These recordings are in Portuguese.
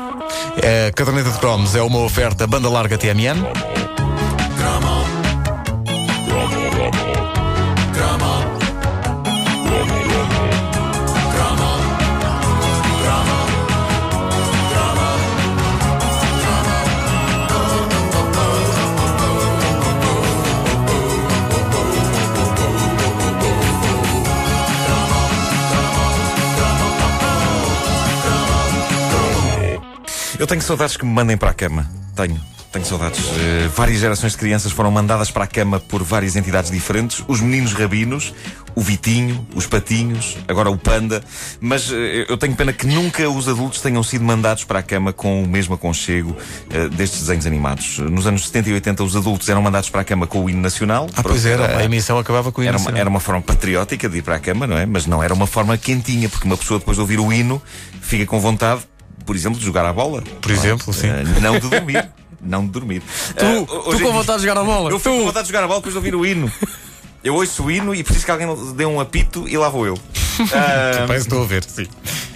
A caderneta de cromos é uma oferta banda larga TMN. Eu tenho saudades que me mandem para a cama. Tenho. Tenho saudades. Uh, várias gerações de crianças foram mandadas para a cama por várias entidades diferentes. Os meninos rabinos, o Vitinho, os Patinhos, agora o Panda. Mas uh, eu tenho pena que nunca os adultos tenham sido mandados para a cama com o mesmo aconchego uh, destes desenhos animados. Nos anos 70 e 80 os adultos eram mandados para a cama com o hino nacional. Ah, pois era. A emissão acabava com o hino era nacional. Uma, era uma forma patriótica de ir para a cama, não é? Mas não era uma forma quentinha, porque uma pessoa depois de ouvir o hino fica com vontade, por exemplo, de jogar a bola. Por exemplo, sim. não de dormir. não de dormir. Tu, uh, tu com vontade de jogar a bola? Eu fico com vontade de jogar a bola depois de ouvir o hino. Eu ouço o hino e preciso que alguém dê um apito e lá vou eu. Uh, Parece estou a ver, sim.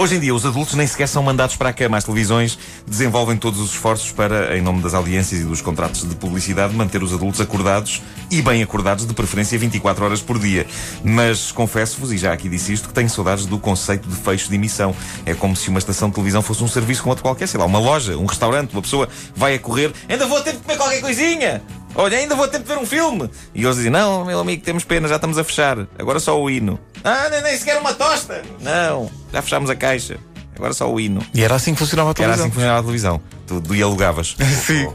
Hoje em dia, os adultos nem sequer são mandados para a cama. As televisões desenvolvem todos os esforços para, em nome das audiências e dos contratos de publicidade, manter os adultos acordados e bem acordados, de preferência 24 horas por dia. Mas confesso-vos, e já aqui disse isto, que tenho saudades do conceito de fecho de emissão. É como se uma estação de televisão fosse um serviço como outro qualquer, sei lá, uma loja, um restaurante, uma pessoa vai a correr, ainda vou ter de comer qualquer coisinha! Olha, ainda vou ter de ver um filme. E eles dizem: Não, meu amigo, temos pena, já estamos a fechar. Agora só o hino. Ah, nem, nem sequer uma tosta. Não, já fechámos a caixa. Agora só o hino. E era assim que funcionava a televisão. Era assim que funcionava a televisão. Tu dialogavas. sim,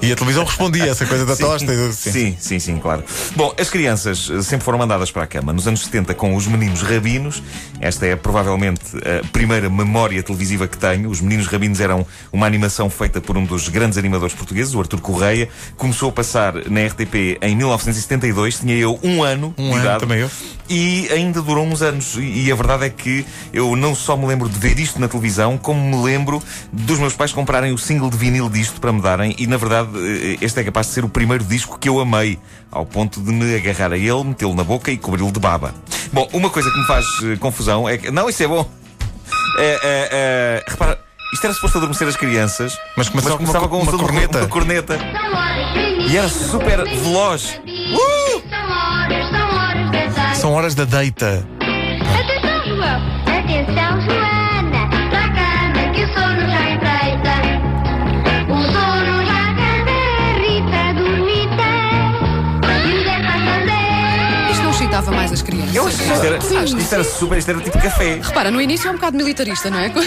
e a televisão respondia essa coisa da sim, tosta. Sim. sim, sim, sim, claro. Bom, as crianças eh, sempre foram mandadas para a cama. Nos anos 70, com os meninos rabinos, esta é provavelmente a primeira memória televisiva que tenho. Os meninos rabinos eram uma animação feita por um dos grandes animadores portugueses, o Artur Correia. Começou a passar na RTP em 1972. Tinha eu um ano um de ano, idade. Também eu. E ainda durou uns anos. E a verdade é que eu não só me lembro de ver isto na televisão, como me lembro dos meus pais comprarem o single de vinil disto para me darem, e na verdade eh, este é capaz de ser o primeiro disco que eu amei, ao ponto de me agarrar a ele, metê-lo na boca e cobri-lo de baba. Bom, uma coisa que me faz uh, confusão é que. Não, isso é bom. É, é, é, repara. Isto era suposto adormecer as crianças, mas começava, mas começava com uma, uma, uma, corneta. uma corneta. E era super veloz. Uh! São horas da deita. Excitava mais as crianças. Eu acho que isto era, isto era super, isto era tipo café. Repara, no início é um bocado militarista, não é?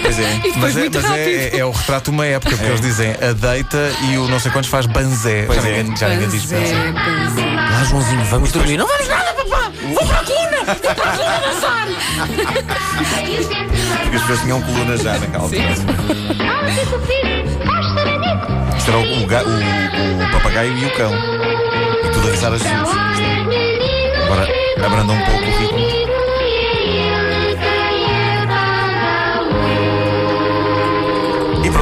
Pois é. E Mas, é, mas é, é o retrato de uma época, porque eles dizem a deita e o não sei quantos faz banzé. Pois já é. ninguém, já ninguém diz é, banzé. é. Lá, Joãozinho, vamos dormir. Não vamos nada. Porque as pessoas tinham coluna já naquela altura. Isto era o, o, o- o papagaio e o cão. E tudo a rezar a Agora, querido, abranda um pouco o ritmo.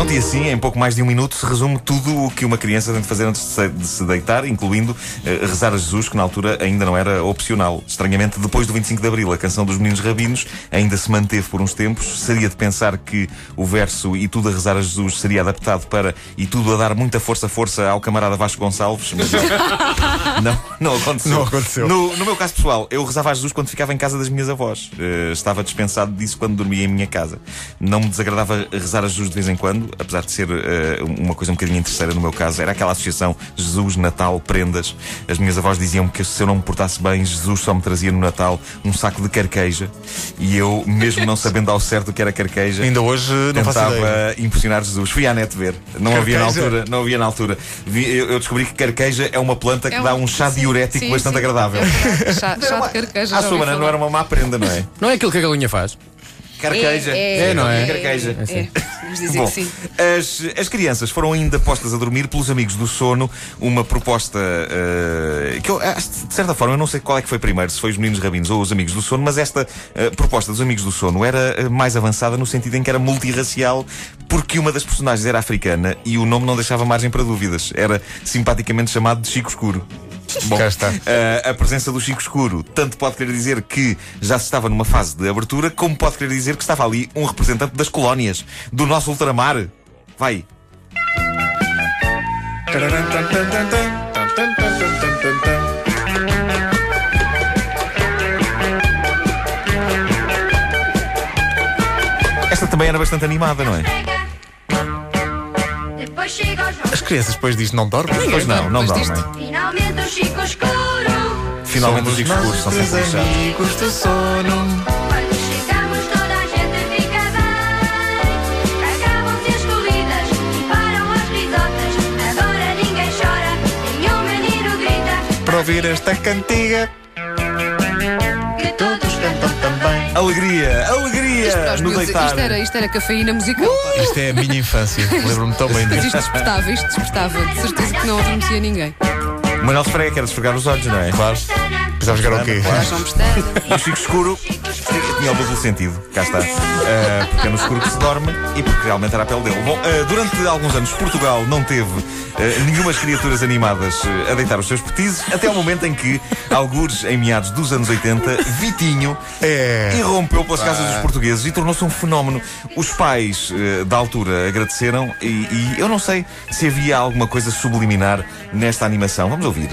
Pronto, e assim, em pouco mais de um minuto, se resume tudo o que uma criança tem de fazer antes de se, de se deitar, incluindo eh, rezar a Jesus, que na altura ainda não era opcional. Estranhamente, depois do 25 de Abril, a canção dos Meninos Rabinos ainda se manteve por uns tempos. Seria de pensar que o verso E tudo a rezar a Jesus seria adaptado para E tudo a dar muita força, força ao camarada Vasco Gonçalves. Mas não, não aconteceu. Não aconteceu. No, no meu caso pessoal, eu rezava a Jesus quando ficava em casa das minhas avós. Eh, estava dispensado disso quando dormia em minha casa. Não me desagradava rezar a Jesus de vez em quando, apesar de ser eh, uma coisa um bocadinho interesseira no meu caso. Era aquela associação Jesus, Natal, prendas. As minhas avós diziam que se eu não me portasse bem, Jesus só me trazia no Natal um saco de carqueja. E eu, mesmo não sabendo ao certo o que era carqueja, Ainda hoje não tentava impressionar Jesus. Fui à net ver. Não havia na altura. Não havia na altura. Vi- eu, eu descobri que carqueja é uma planta que É dá um chá sim, diurético sim, bastante sim. agradável. É. Chá, chá de carqueja. À sua maneira, não era uma má prenda, não é? Não é aquilo que a galinha faz? Carqueja. É, é, não é? Carqueja. É, vamos dizer Bom, que sim. as, as crianças foram ainda postas a dormir pelos amigos do sono, uma proposta eh, que eu, acho, de certa forma, eu não sei qual é que foi primeiro, se foi os meninos rabinos ou os amigos do sono, mas esta eh, proposta dos amigos do sono era eh, mais avançada no sentido em que era multirracial, porque uma das personagens era africana e o nome não deixava margem para dúvidas. Era simpaticamente chamado de Chico Escuro. Bom, Cá está. eh, a presença do Chico Escuro tanto pode querer dizer que já se estava numa fase de abertura, como pode querer dizer que estava ali um representante das colónias, do nosso ultramar. Vai. Esta também era bastante animada, não é? As crianças depois disto não dormem? Pois não, não dormem. Finalmente Chico Escuro. Finalmente os Chico Escuros são sempre amigos do sono. Quando chegamos toda a gente fica bem. Acabam-se as corridas e param as risotas. Agora ninguém chora, nenhum menino grita. Para ouvir esta cantiga. Que todos cantam também. Alegria, alegria os no miúdos, deitar. isto, era, isto era cafeína musical. pá. Isto é a minha infância. Lembro-me tão bem Mas disto. isto despertava, isto despertava. De certeza que não adormecia ninguém. Manuel Esfrega quer esfregar os olhos, não é? Claro. Precisava jogar o quê? Claro. E o Chico Escuro tinha o duplo sentido. Cá está. Ah, porque é no escuro que se dorme e porque realmente era a pele dele. Bom, ah, durante alguns anos Portugal não teve ah, nenhumas criaturas animadas a deitar os seus petizes, até ao momento em que, algures em meados dos anos 80, Vitinho É. irrompeu pelas casas dos portugueses e tornou-se um fenómeno. Os pais da altura agradeceram e, e eu não sei se havia alguma coisa subliminar nesta animação. Vamos ouvir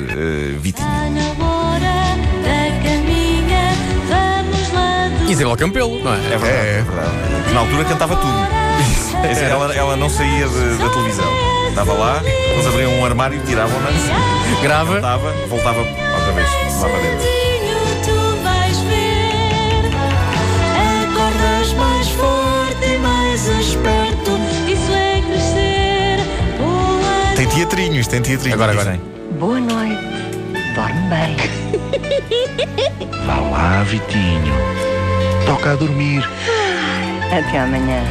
Vitinho. Do Isabel Campelo, não é? É verdade, é. É. verdade. Na altura cantava tudo. Ela, ela não saía de- da televisão. Estava lá, eles abriam um armário, tiravam-na, Grava. voltava, voltava outra vez lá para dentro. Vizinho, tu vais ver. Acordas mais forte e mais esperto. Isso é crescer. Boa Tem teatrinho, isto tem teatrinho. Agora, agora. Dizem. Boa noite. Dorme bem. Vá lá, Vitinho. Toca a dormir. Até amanhã.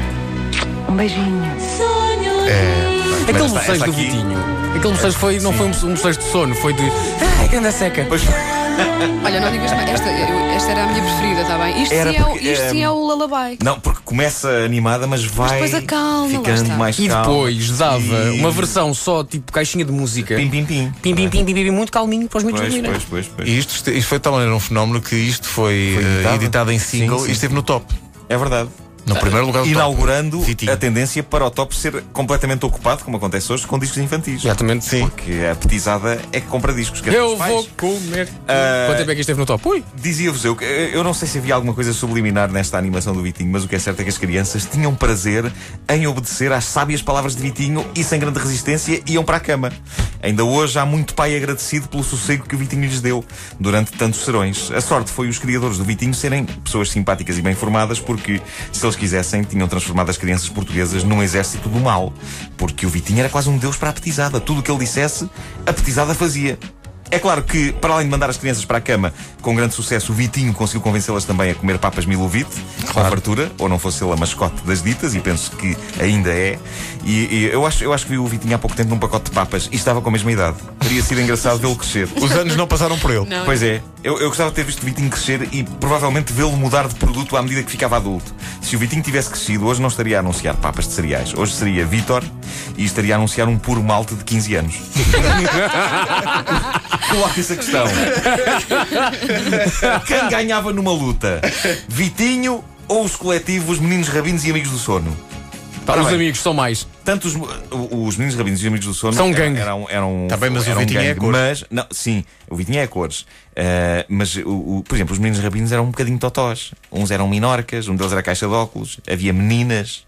Um beijinho. sonho. É. Aquele esta do aqui- Vitinho. Aquele bocejo foi, não foi um bocejo de sono, foi de. Ai, que anda seca. Pois, Olha, não digas mais. Esta, eu- esta era a minha preferida, está bem? Isto, Era sim é, o, porque, isto sim é o lullaby. não, porque começa animada, mas vai depois acalma, lá ficando está. mais E calma. depois dava E- uma versão só, tipo caixinha de música. Pim, pim, pim. Pim, pim, pim, pim, pim, muito calminho para os miúdos Pois, dormirem. pois, pois, pois. E isto, isto foi de tal maneira um fenómeno que isto foi, Foi eh, editado? editado em single Sim, sim. e esteve no top. É verdade. No primeiro lugar do top. Inaugurando Vitinho. a tendência para o top ser completamente ocupado, como acontece hoje, com discos infantis. Exatamente. Sim. Porque a petizada é que compra discos. Dizer, Eu vou comer. Ah, Quanto tempo é que esteve no top? Ui! Dizia-vos eu que eh, eu não sei se havia alguma coisa subliminar nesta animação do Vitinho, mas o que é certo é que as crianças tinham prazer em obedecer às sábias palavras de Vitinho e sem grande resistência iam para a cama. Ainda hoje há muito pai agradecido pelo sossego que o Vitinho lhes deu durante tantos serões. A sorte foi os criadores do Vitinho serem pessoas simpáticas e bem formadas, porque se eles quisessem tinham transformado as crianças portuguesas num exército do mal. Porque o Vitinho era quase um deus para a petizada. Tudo o que ele dissesse, a petizada fazia. É claro que, para além de mandar as crianças para a cama com grande sucesso, o Vitinho conseguiu convencê-las também a comer papas Milovite, com fartura, ou não fosse ele a mascote das ditas, e penso que ainda é. E, e eu, acho, eu acho que vi o Vitinho há pouco tempo num pacote de papas e estava com a mesma idade. Teria sido engraçado vê-lo crescer. Os anos não passaram por ele. Não. Pois é, eu, eu gostava de ter visto o Vitinho crescer e provavelmente vê-lo mudar de produto à medida que ficava adulto. Se o Vitinho tivesse crescido, hoje não estaria a anunciar papas de cereais. Hoje seria Vitor e estaria a anunciar um puro malte de 15 anos. Coloca-se a questão. Quem ganhava numa luta? Vitinho ou os coletivos Meninos Rabinos e Amigos do Sono? Ora os bem. amigos são mais. Tanto os, os meninos rabinos e os amigos do sono São eram- gangue. Eram, eram, Tá bem, mas o eram Vitinho é gangue, a cores. Mas, não, sim, o Vitinho é a cores. Ah, mas, o, o- por exemplo, os meninos rabinos eram um bocadinho totós. Uns eram minorcas, um deles era caixa de óculos, havia meninas.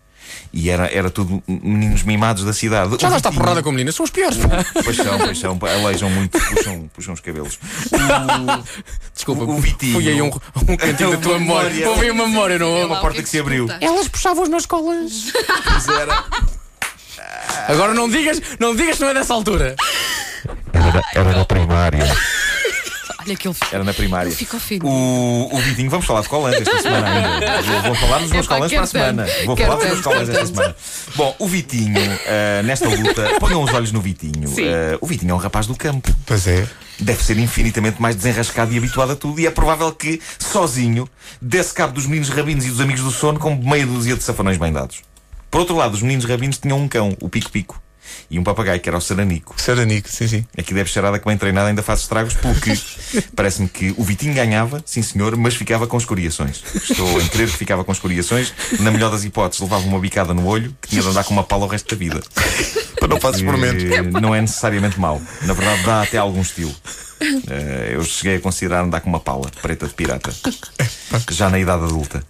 E era, era tudo meninos mimados da cidade. Já O lá está Vitinho- porrada com meninas, são os piores. Pois são, pois são, aleijam muito, puxam, puxam os cabelos. Desculpa, O- Vitinho- fui aí um, um cantinho da tua Uma memória. Houve aí uma memória, não houve? o porta que se abriu. Elas puxavam-os nas escolas. Pois era. Agora não digas, não digas que não é dessa altura. Era, era na primária. Olha que ele, Era na primária. ele ficou fino. O, o Vitinho, vamos falar de colãs esta semana ainda. Vou, vou falar dos meus colãs para a semana. Vou falar dos meus colãs esta semana. Bom, o Vitinho, ah, nesta luta, ponham os olhos no Vitinho. Ah, o Vitinho é um rapaz do campo. Pois é. Deve ser infinitamente mais desenrascado e habituado a tudo, e é provável que, sozinho, desse cabo dos meninos rabinos e dos amigos do sono com meia dúzia de safanões bem dados. Por outro lado, os meninos rabinos tinham um cão, o Pico Pico. E um papagaio, que era o Saranico. Saranico, sim, sim. Aqui deve cheirada que bem treinada ainda faz estragos, porque parece-me que o Vitinho ganhava, sim senhor, mas ficava com escoriações. Estou em crer que ficava com escoriações. Na melhor das hipóteses, levava uma bicada no olho que tinha de andar com uma pala o resto da vida. Para não fazer experimentos. Eh, Não é necessariamente mau. Na verdade, dá até algum estilo. Eh, eu cheguei a considerar andar com uma pala preta de pirata. Já na idade adulta.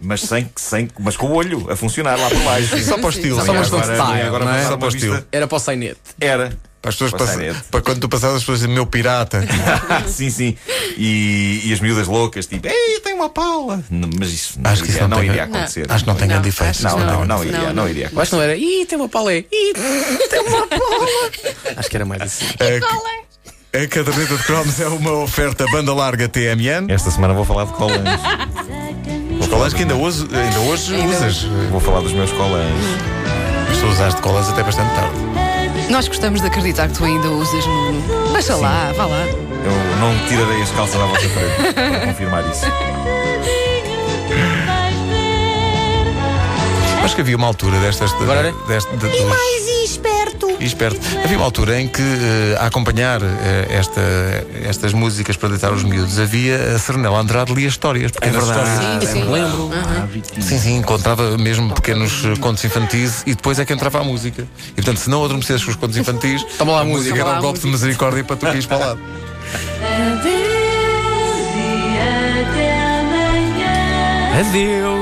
Mas sem, sem, mas com o olho a funcionar lá por baixo. Só para o estilo. Só para style, agora não é? Só para o estilo. Era para o sainete. Era. Para as pessoas Para para quando tu passavas as pessoas dizem meu pirata. sim, sim. E, e as miúdas loucas, tipo, ei, tenho uma pala. N- Mas isso não, Acho que isso iria, não não tem- iria acontecer. Acho que não tem Não, grande efeito. acho Não, não, não, Não, iria, não. não iria que não era. Ih, tem uma palé. Ih, tem uma palé. Acho que era mais assim. A caderneta de cromos é uma oferta banda larga TMN. Esta semana vou falar de colãs. Colas que ainda hoje, ainda hoje usas. Vou falar dos meus colãs. Mas tu usaste colas até bastante tarde. Nós gostamos de acreditar que tu ainda usas no. Baixa lá, vá lá. Eu não tirarei as calças à vossa frente para confirmar isso. Acho que havia uma altura destas. de- Agora era? deste- de- dos- E esperto. Havia uma altura em que, eh, a acompanhar eh, esta, estas músicas para deitar os miúdos, havia a Serenela Andrade lia histórias. Pequenas histórias. Sim, sim. Lembro. Sim, sim, encontrava mesmo pequenos contos infantis e depois é que entrava a música. E portanto, se não adormecesses com os contos infantis, Toma lá a música era um golpe de misericórdia para tu ires para o lado. Adeus e até amanhã. Adeus.